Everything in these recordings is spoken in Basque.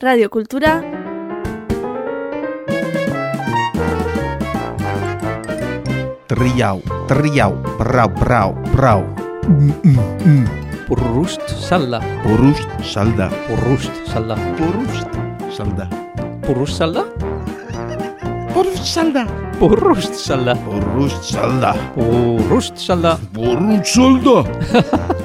Radio Kultura Triau, triau, brau, brau, brau. Mm, mm, mm. Purrust salda. Porust, salda. Purrust salda. Porust, salda. Purrust salda? Porust, salda. Purrust salda. Porust, salda. Purrust salda. Porust, salda.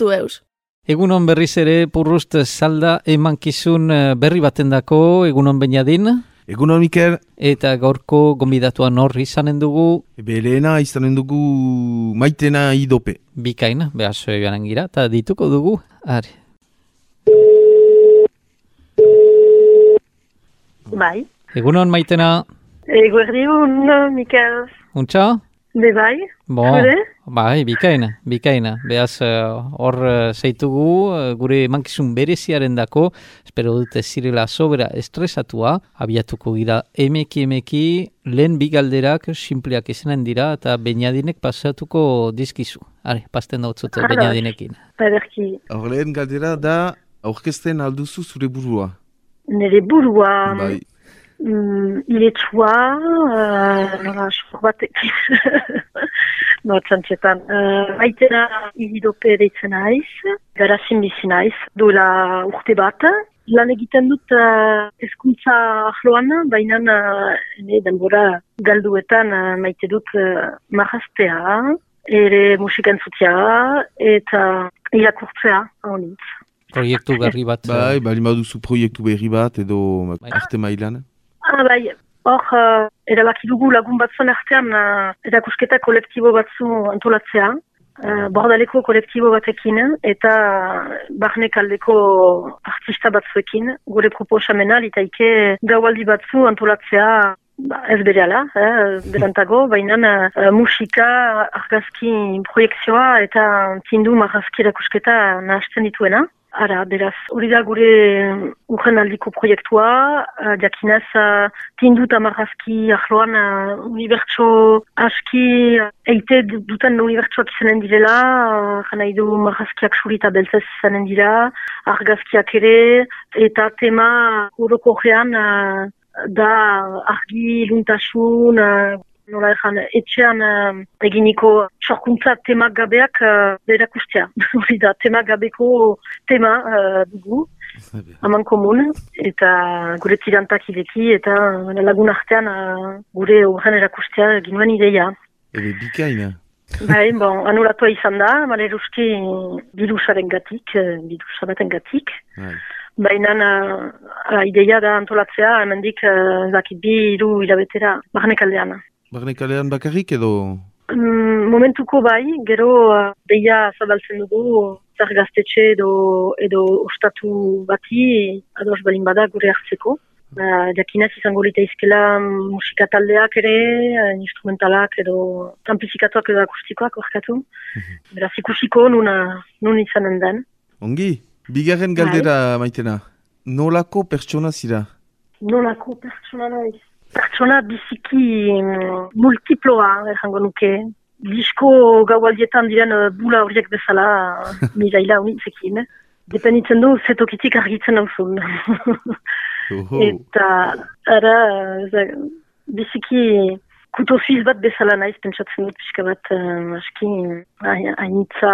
eus. Egunon berriz ere purrust salda emankizun eh, berri batendako egunon bainadin. Egunon, Mikel. Eta gaurko gombidatuan horri izanen dugu Berena izanen dugu maitena idope. bikain, behar zoe joanen gira, eta dituko dugu. Are. Bai. Egunon maitena, Eguerdiun, Mikel. untxa? Be bai. Bo, Zure? bai, bikaina, bikaina. Beaz, eh, hor uh, zeitugu, eh, gure emankizun bereziaren dako, espero dute zirela sobera estresatua, abiatuko gira emeki emeki, lehen bigalderak simpleak izanen dira, eta bainadinek pasatuko dizkizu. Are, pasten dautzute Ados. bainadinekin. Baderki, Hor lehen galdera da aurkezten alduzu zure burua. nire burua, Bai. Mm, iletsua, uh, nola, batekin, no, txantxetan, uh, maitena ihidope deitzen naiz, garazin bizi naiz, duela urte bat, lan egiten dut uh, ezkuntza ahloan, baina uh, denbora galduetan uh, maite dut uh, marraztea, ere musika entzutea, eta irakurtzea, honitz. Proiektu berri bat. eh, Bai, bali baduzu proiektu berri bat edo Bai. arte mailan. Ah, bai, hor, uh, erabaki dugu lagun batzuen artean uh, erakusketa kolektibo batzu antolatzea. Uh, bordaleko kolektibo batekin eta barnek aldeko artista batzuekin gure proposamena litaike gaualdi batzu antolatzea ba, ez berehala, eh, berantago, baina uh, musika, argazki proiektzioa eta tindu marrazki erakusketa nahasten dituena. Ara, beraz, hori da gure urren aldiko proiektua, uh, jakinaz, uh, tindu eta marrazki ahloan uh, unibertso aski uh, eite duten unibertsoak izanen direla, uh, jana idu marrazkiak suri eta beltzez izanen dira, argazkiak ere, eta tema orokorrean uh, da argi, luntasun, uh, nola ezan, etxean uh, eginiko sorkuntza temak gabeak uh, berakustea. Hori da, temak gabeko tema uh, dugu, haman komun, eta gure tirantak ideki, eta lagun artean uh, gure horren erakustea ginuen ideia. Ebe bikaina. Bai, bon, anulatua izan da, maleruski birusaren gatik, eh, birusa baten gatik. Bai. Baina uh, ideia da antolatzea, hemendik uh, zakit bi hiru hilabetera barnekaldean. Barne kalean bakarrik edo... Mm, momentuko bai, gero uh, deia zabaltzen dugu zer gaztetxe edo, edo ostatu bati ados balin bada gure hartzeko. Uh, jakinez izango litaizkela musika taldeak ere, uh, instrumentalak edo amplifikatuak edo akustikoak orkatu. Beraz ikusiko nun, uh, nun izanen den. Ongi, bigarren galdera maitena. Nolako pertsona zira? Nolako pertsona naiz? Pertsona biziki mm, multiploa, errango nuke. Disko gaualdietan diren uh, bula horiek bezala, uh, miraila unitzekin. Dependitzen du, zetokitik argitzen hauzun. Oho. Eta, ara, za- biziki kuto suiz bat bezala naiz, pentsatzen dut pixka bat, uh, aski, ai- hainitza,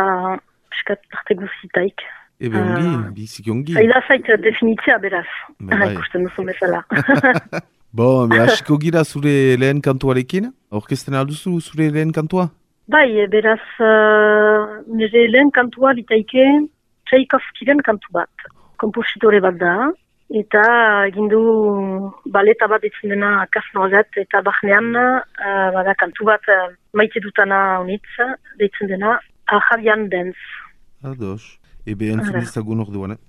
pixka parte guzitaik. Ebe ongi, biziki ongi. Zaila zait uh, definitzea beraz, Ba, bai. ikusten duzu bezala. Bo, hasiko gira zure lehen kantuarekin? Orkesten alduzu zure lehen kantua? Bai, e, beraz, uh, nire lehen kantua litaike Tchaikovskiren kantu bat. Kompositore bat da, eta egin du baleta bat ditzen dena kasnoazet, eta bahnean uh, bada kantu bat uh, maite dutana honitz, deitzen dena Ahabian Dance. Ados. Ebe entzun Ara. dizagun orduan, eh?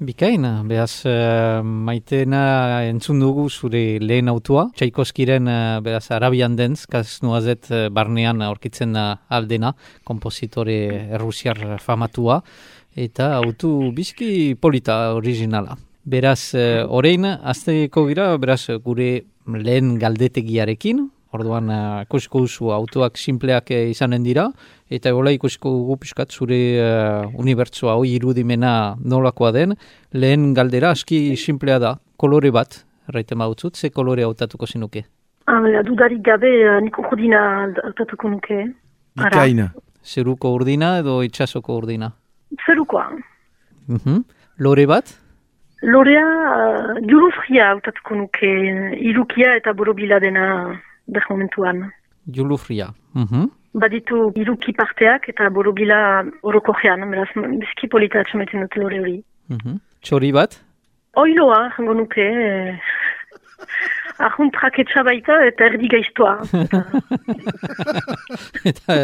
Bikain, behaz uh, maitena entzun dugu zure lehen autua. Txaikoskiren uh, behaz arabian dentz, kaz nuazet uh, barnean aurkitzen uh, aldena, kompositore errusiar famatua, eta autu bizki polita originala. Beraz, uh, orein, azteko gira, beraz, gure lehen galdetegiarekin, Orduan, uh, ikusiko duzu autoak simpleak uh, izanen dira, eta hola ikusiko dugu piskat zure uh, unibertsoa hoi irudimena nolakoa den, lehen galdera aski simplea da, kolore bat, erraiten bautzut, ze kolore hautatuko zinuke? Ah, dudarik gabe, uh, niko urdina hautatuko nuke. Bikaina. Zeruko urdina edo itxasoko urdina? Zerukoa. Uh Lore bat? Lorea, uh, jurufria hautatuko nuke, irukia eta borobila dena ber momentuan. Julufria. Mm -hmm. Baditu iruki parteak eta borobila oroko gean, beraz, bizki polita atxameten dut lore hori. Mm -hmm. Txori bat? Oiloa, jango nuke. Eh, Ahun traketsa baita eta erdi gaiztoa. eta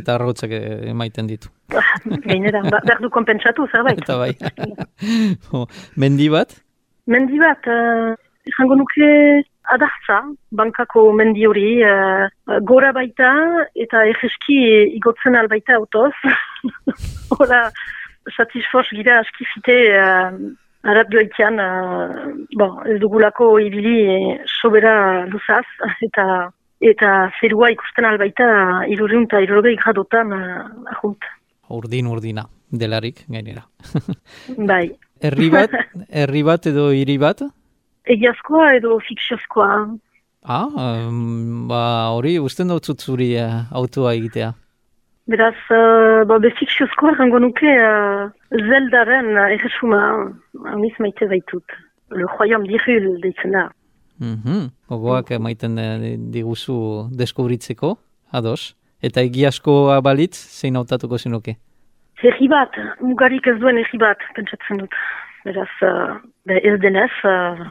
eta arrotzak emaiten ditu. Gainera, ba, behar du kompentsatu zerbait. eta bai. Mendi bat? Mendi bat, uh, jango nuke adartza, bankako mendi hori, uh, gora baita eta egeski igotzen albaita autoz. Hora, satisfoz gira askifite uh, arat joaitean, uh, bon, ez dugulako ibili sobera luzaz, eta eta zerua ikusten albaita iruriun eta irurogei gradotan uh, ahunt. Urdin, urdina, delarik gainera. bai. Herri bat, herri bat edo hiri bat? Egiazkoa edo fikziozkoa. Ah, um, ba hori usten dut zuri uh, autoa egitea. Beraz, uh, ba, be fikziozkoa rango nuke uh, zeldaren uh, erresuma amiz maite baitut. Le royaume d'Irul deitzen da. Mm -hmm. Ogoak maiten diguzu deskubritzeko, ados. Eta egiazkoa balitz, zein hautatuko zinuke? Herri bat, mugarik ez duen herri bat, pentsatzen dut. Beraz, uh, be ez denez, uh,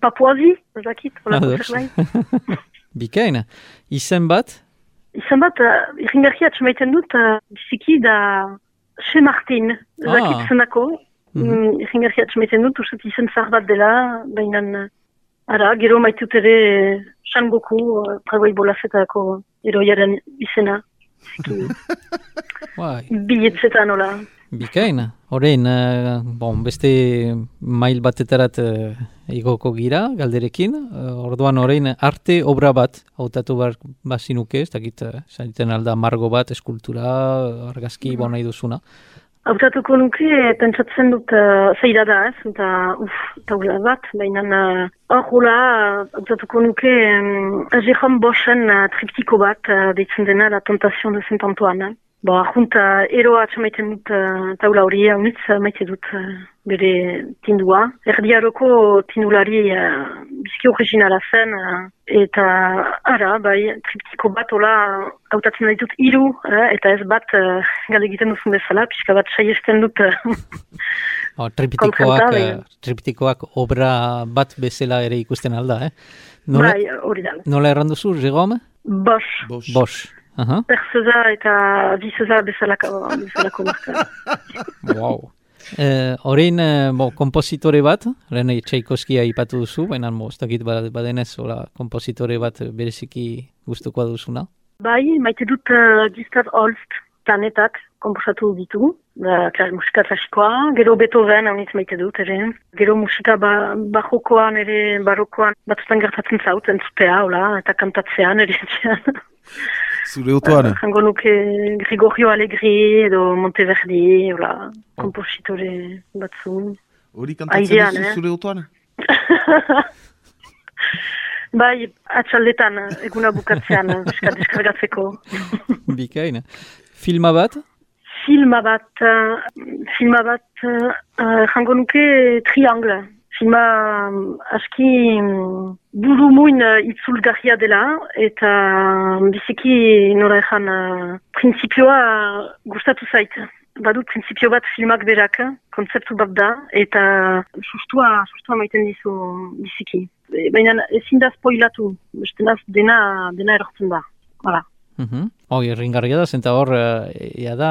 Papuazi, zakit, Bikaina, izen bat? Izen bat, uh, iringarria txamaiten dut, uh, biziki da Che Martin, zakit ah. zenako. Mm -hmm. Iringarria txamaiten dut, uste izen zahar bat dela, baina ara, gero maitut ere San Goku, uh, pragoi bolafetako eroiaren izena. Biletzetan, hola. Bikain, horrein, uh, bon, beste mail batetarat uh, igoko gira, galderekin. Uh, orduan horrein, arte obra bat, hautatu bar, bazinuke, ez dakit, uh, alda margo bat, eskultura, argazki, mm -hmm. bona iduzuna. Hautatuko nuke, pentsatzen dut, uh, zeira da, ez, eta, uff, taula bat, baina, hor uh, hautatuko nuke, um, Jérôme Boschen uh, triptiko bat, uh, deitzen dena, La Tentation de Saint-Antoine, Bo, ahunt, eroa atxamaiten dut uh, taula hori, haunitz uh, maite dut uh, bere tindua. Erdiaroko tindulari uh, bizki originala zen, uh, eta ara, bai, triptiko bat, hola, hautatzen ditut iru, uh, eta ez bat, uh, gale egiten duzun bezala, pixka bat saiesten dut. oh, triptikoak, triptikoak obra bat bezala ere ikusten alda, eh? Nola, bai, hori da. Nola erranduzu, Jérôme? Bosch. Bosch. Bosch. -huh. Perseza eta bizeza bezalako, bezalako marka. wow. Horein, eh, uh, kompositore bat, lehen Tchaikoskia ipatu duzu, baina ez dakit badenez, ola, kompositore bat bereziki gustuko duzuna? Bai, maite dut uh, Gustav Holst planetak komposatu ditu, uh, musika klasikoa, gero Beethoven haunitz maite dut, ere. gero musika ba, bajokoan, ere barokoan, batzutan gertatzen zaut, entzutea, hola, eta kantatzean, ere Zure otuan? Uh, jango nuke Gregorio Allegri edo Monteverdi, hola, oh. kompositore batzu. Hori kantatzen duzu eh? zure otuan? bai, atxaldetan, eguna bukatzean, deskargatzeko. Bikaina. Filma bat? Filma bat, uh, filma bat, uh, jango nuke Triangle. Filma um, aski um, buru muin uh, itzulgarria dela eta um, biziki nora ezan uh, prinsipioa gustatu zait. Badu prinsipio bat filmak berak, konzeptu bat da, eta sustua, sustua maiten dizu biziki. Baina ezin da spoilatu, bestenaz dena, dena erortzen da. Hala. Mhm. Hoi, erringarria da, zenta hor, eh, ea da,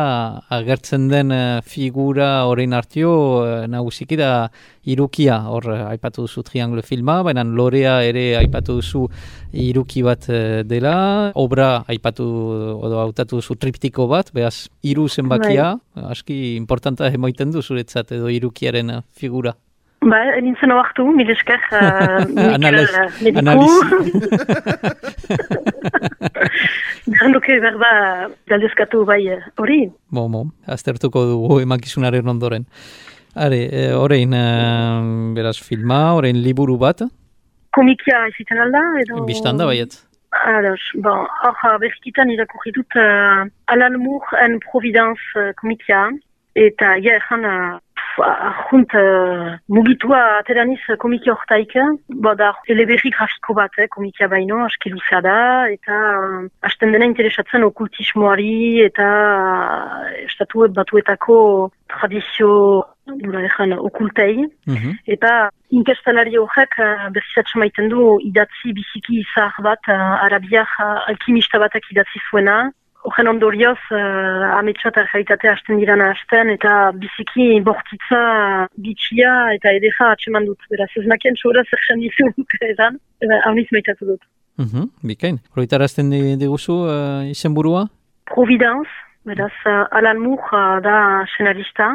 agertzen den eh, figura orain hartio, eh, nagusiki da irukia, hor, eh, aipatu duzu triangle filma, baina lorea ere aipatu duzu iruki bat eh, dela, obra aipatu, odo hautatu duzu triptiko bat, behaz, iru zenbakia, aski importanta emoiten du zuretzat edo irukiaren eh, figura. Ba, nintzen oartu, mil esker, uh, Mikel Analiz- mediku. analiz. Behar nuke berba galdezkatu bai eh, hori. Bo, bo, aztertuko dugu emakizunaren ondoren. Are, e, orain, e, beraz, filma, orain liburu bat, Komikia eziten alda, edo... biztan da baiet. Ados, bon, hor berrikitan irakurri dut uh, Alan Moore and Providence uh, komikia, eta ja ezan junt uh, mugitua ateraniz komiki hortaik, bo da eleberri grafiko bat, eh, komikia baino, aski luzea da, eta uh, hasten dena interesatzen okultismoari, eta uh, estatu batuetako tradizio, nola ezan, okultei, Mhm. Eta inkestalari horrek uh, berzitzatzen maiten du idatzi biziki izar bat uh, arabiak uh, alkimista batak idatzi zuena. Horren ondorioz, uh, ametsa eta realitatea hasten dirana hasten, eta biziki bortitza, bitxia eta edera atseman dut. Beraz, ez nakien txora zer jen dizu edan, eta hauniz maitatu dut. Mhm, bikain. Horretarazten di- diguzu uh, izenburua? Providence, beraz, uh, Alan Moore uh, da senarista,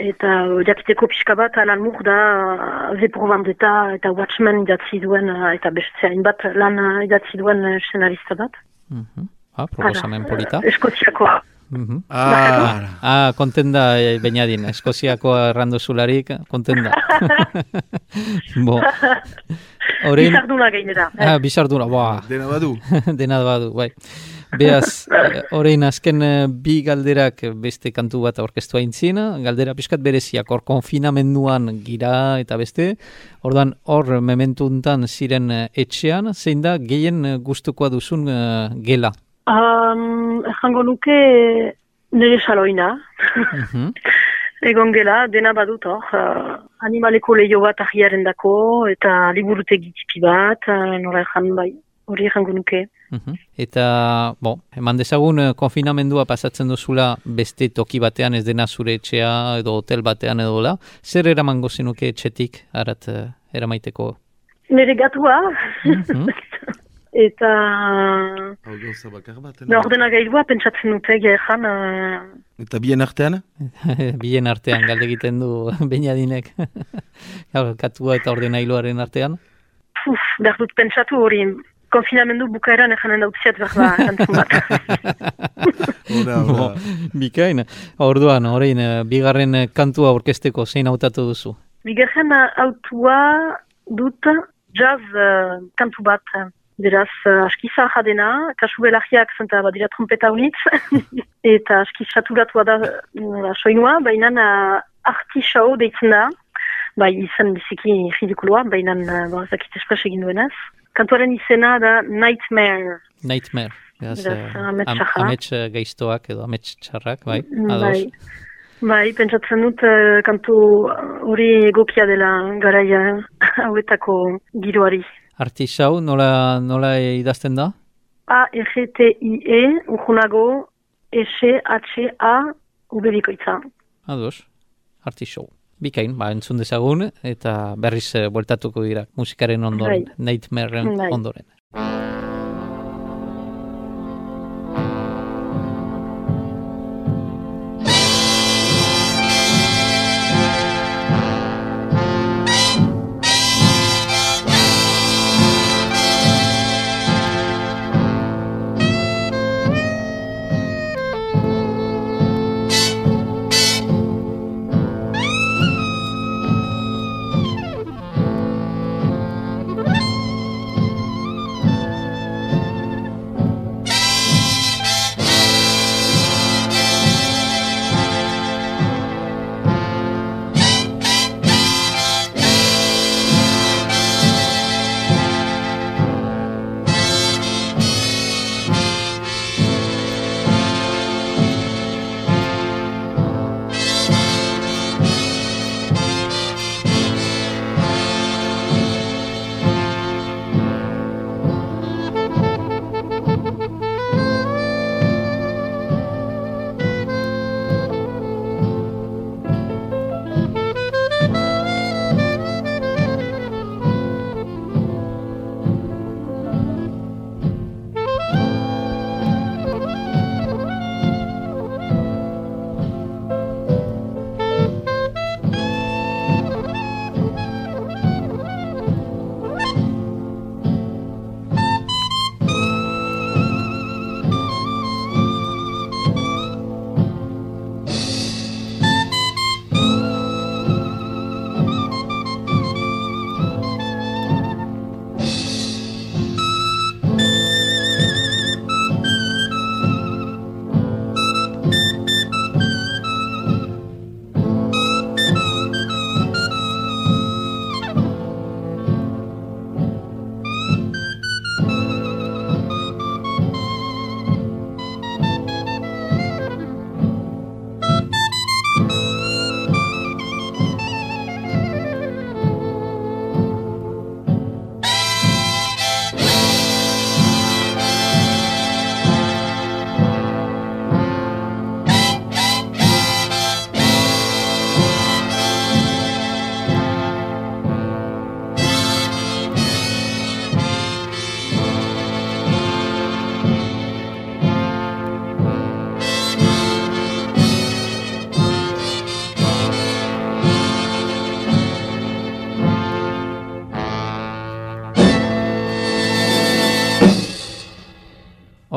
eta uh, jakiteko pixka bat Alan Moore da uh, V pour Vendetta eta Watchmen idatzi duen, uh, eta beste hainbat lan uh, idatzi duen senarista bat. Mhm. Ah, proposamen polita. uh, Eskoziakoa. Mhm. Ah, Ah, konten da, eh, Beñadin, Eskoziako errandu zularik, konten da. Bo, orain, Bizarduna gainera. ah, bizardura, boa, dena badu. dena badu, bai. Beaz, eh, orain azken eh, bi galderak beste kantu bat aurkeztu aintzin, galdera pixkat bereziak, hor konfinamenduan gira eta beste, ordan hor mementuntan ziren eh, etxean, zein da gehien eh, gustukoa duzun eh, gela? Um, Errango nuke nire saloina. Mhm. Egon gela, dena badut hor, uh, animaleko leio bat ahiaren dako, eta liburutegi tipi bat, uh, nola erran bai, hori errango nuke. Mhm. Eta, bo, eman dezagun eh, konfinamendua pasatzen duzula beste toki batean ez dena zure etxea edo hotel batean edo la, zer eramango zenuke etxetik arat eh, eramaiteko? Nire gatua, Mhm. eta Hau gauza bakar bat. na, ordenagailua pentsatzen dute gehan, uh, Eta bien artean? Bien artean galde egiten du Beñadinek. Gaur, katua eta ordenailuaren artean. puf, behar dut pentsatu hori, konfinamendu bukaeran ejanen dautziat behar da, kantzun bat. Ora. bikain, orduan, eh, bigarren kantua orkesteko zein hautatu duzu. Bigarren autua dut jazz uh, kantu bat. Beraz, uh, aski zaharra dena, kasu belagiak zenta badira trompeta unitz, eta aski saturatua da uh, soinua, baina uh, artisau deitzen da, bai izan biziki ridikuloa, baina uh, ba, zakit espres egin duenez. Kantuaren izena da Nightmare. Nightmare. Beraz, Beraz, eh, amets am- amets eh, gaiztoak edo amets txarrak, bai, Bai, ados. bai, pentsatzen dut uh, kantu hori egokia dela garaia hauetako giroari. Artisau, nola, nola idazten da? A-R-T-I-E, urgunago, S-H-A, ubebikoitza. Ados, artisau. Bikain, ba, entzun dezagun, eta berriz eh, bueltatuko dira musikaren ondoren, Bai. Nightmareen Bai. ondoren.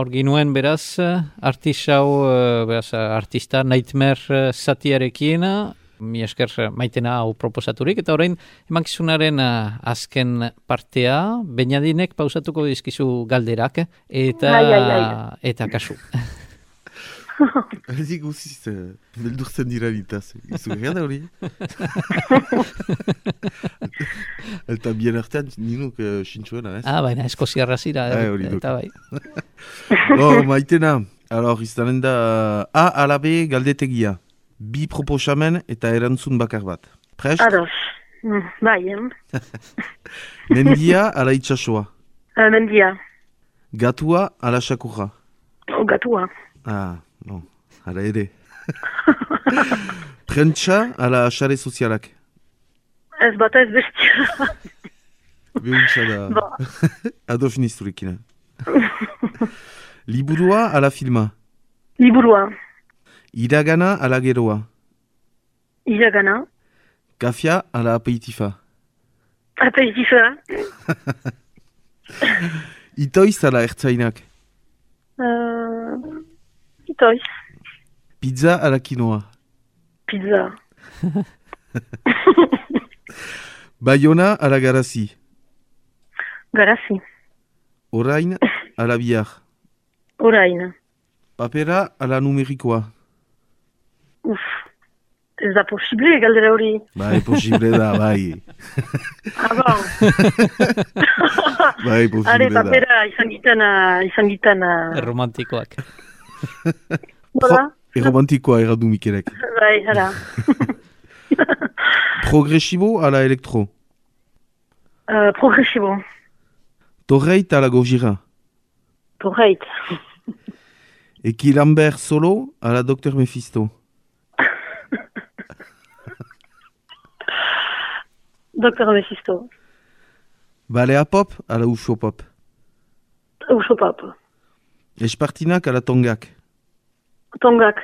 Hor ginuen beraz, artisau, eh, beraz, artista Nightmare eh, zatiarekin, mi esker eh, maitena hau proposaturik, eta orain emankizunaren azken partea, bainadinek pausatuko dizkizu galderak, eta, Ai, ai, ai. eta kasu. Guziz, uh, beldurtzen dira bitaz. Izu da hori? Eta bien artean, ninuk uh, sintxuena, ez? ah, baina eskoziarra zira, Ah, eh, hori duk. eta bai. Bo, maitena, alor, izanen da A ala B galdetegia. Bi proposamen eta erantzun bakar bat. Prest? Ados. Mm, bai, eh? Mendia ala itxasoa. Uh, mendia. Gatua ala sakurra. O, gatua. Ah, bon, ala ere. Prentsa ala xare sozialak. Ez bata ez bestia. Behuntza da. Bo. Adolf Nisturikina. Liburua ala filma. Liburua. Iragana ala geroa. Iragana. Kafia ala apeitifa. Aperitifa. Itoiz ala ertzainak. Uh, itoiz. Pizza ala quinoa. Pizza. Bayona ala garazi. Garazi. Orain ala bihar. Orain. Papera ala numerikoa. Uf. Ez da posible galdera hori. Bai, posible da, bai. Ah, bon. Bai, Are, posible da. papera izan gitan, izan gitan, uh, Romantikoak. nola? Erromantikoa erradu Mikelek. Bai, hala. Progresibo ala elektro. Uh, progresibo. Torreit ala gojira. Torreit. Eki Lambert solo ala Dr. Mephisto. Dr. Mephisto. Balea pop ala ufo pop. Uso pap. Espartinak ala tongak. Tongak.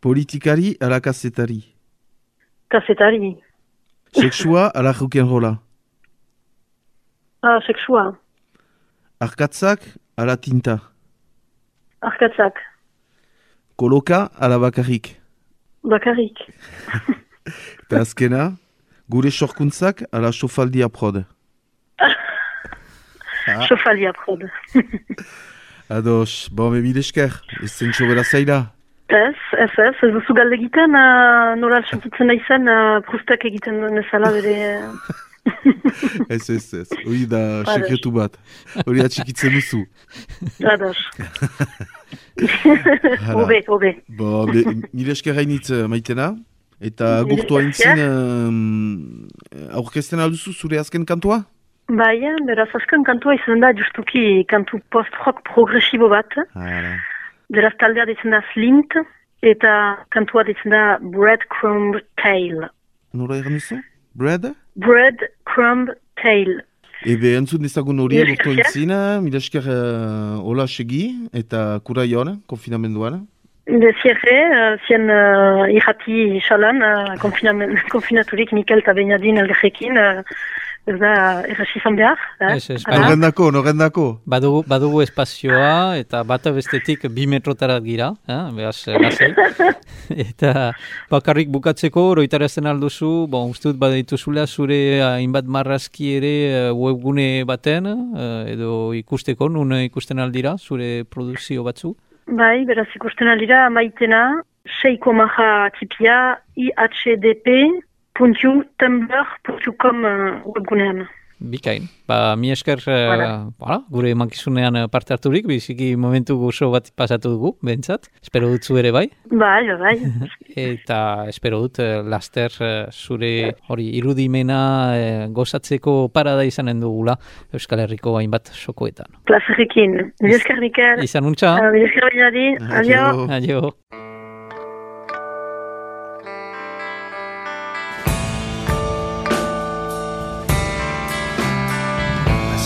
Politikari ala kasetari. Kasetari. Sexua ala rock'n'rolla. Ah, sexua. Arkatzak ala tinta. Arkatzak. Koloka ala bakarrik. Bakarrik. Eta azkena, gure sorkuntzak ala sofaldia prod. Ah. Prod. Ados, bon, me mil esker, ez zen sobera zaila. Ez, ez, ez, ez duzu galde egiten, uh, nola sentitzen naizen, uh, prustak egiten nezala bere... Ez, ez, ez, hori da sekretu bat. Hori atxikitzen duzu. Ados. Obe, obe. Bo, be, mil esker hainitz eh, maitena. Eta gurtu esker. haintzin, um, aurkezten alduzu zure azken kantua? Bai, beraz, azken kantua izan da justuki kantu post-rock progresibo bat. Hala. Beraz, taldea ditzen da Flint, eta kantua ditzen da Breadcrumb Tale. Nola egan duzu? Bread? Breadcrumb Tale. Ebe, entzun dezagun hori Mil gurtu esker. haintzin, mil esker uh, hola segi eta kura joan, konfinamenduan. De zierre, uh, zien uh, irrati xalan, uh, konfinaturik Mikel eta Benadin elgarrekin, uh, ez da errasi izan behar. eh? Ez, ez, Hala? baina- Norrendako, norrendako. Badugu, badugu espazioa eta bata bestetik bi metrotara gira, eh? behaz, eh, lasai. eta bakarrik bukatzeko, roitarazten alduzu, bon, uste dut badituzula zure hainbat marrazki ere eh, webgune baten, eh, edo ikusteko, nun ikusten aldira, zure produkzio batzu. Bai, beraz ikusten alira, maitena, seiko maha tipia, ihdp.tumblr.com uh, webgunean. Bikain. Ba, mi esker eh, voilà, gure mankizunean eh, parte harturik, biziki momentu gozo bat pasatu dugu, bentsat. Espero dutzu ere bai. Bai, bai. Eta espero dut eh, laster eh, zure hori irudimena eh, gozatzeko parada izanen dugula Euskal Herriko hainbat sokoetan. Plazerrekin. Mil esker, Mikel. Izan untxa, Uh, Mil esker, Benadin. Adio. adio.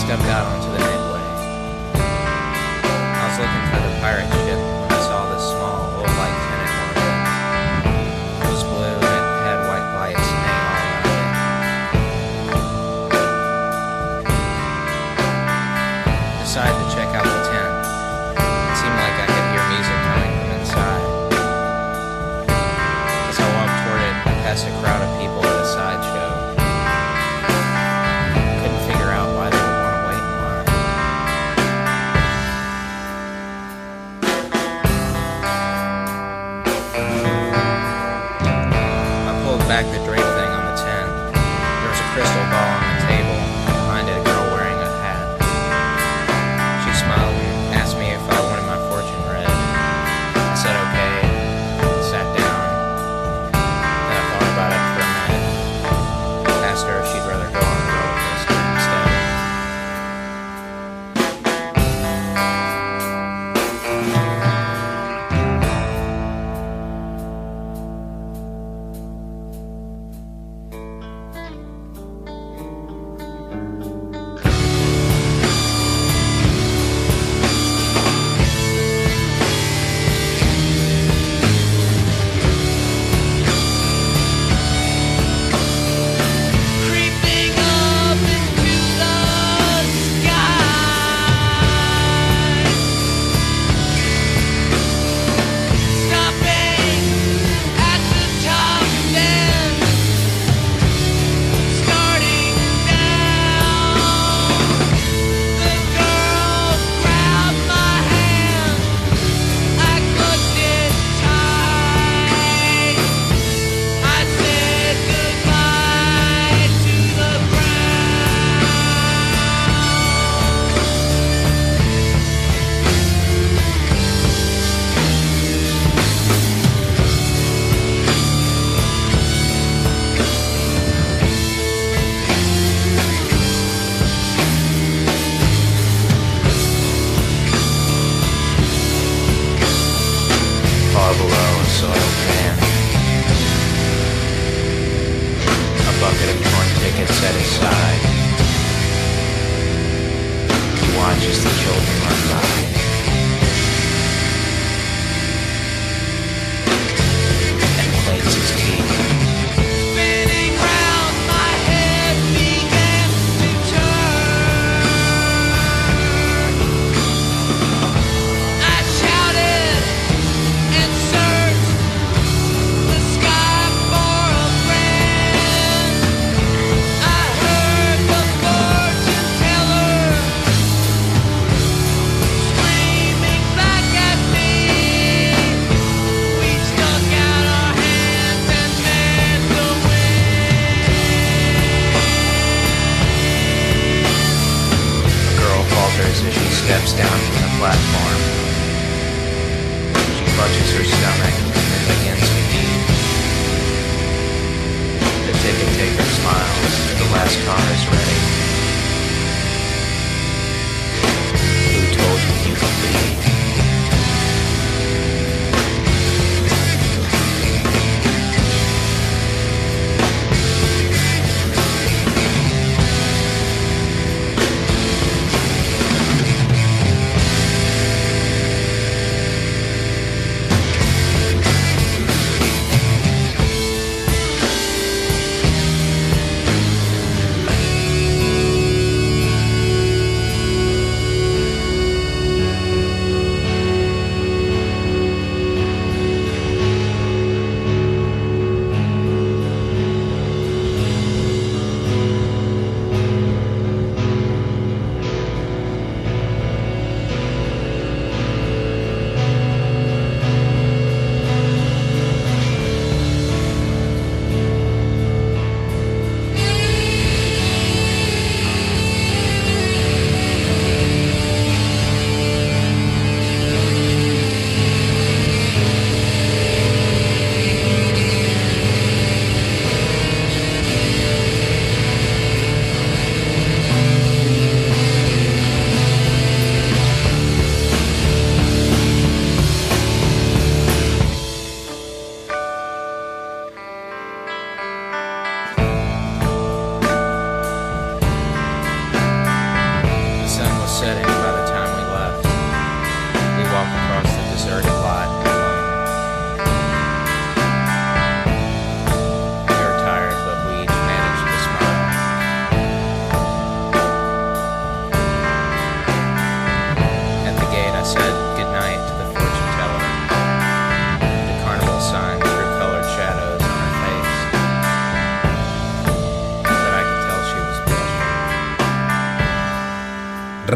Stepped out. onto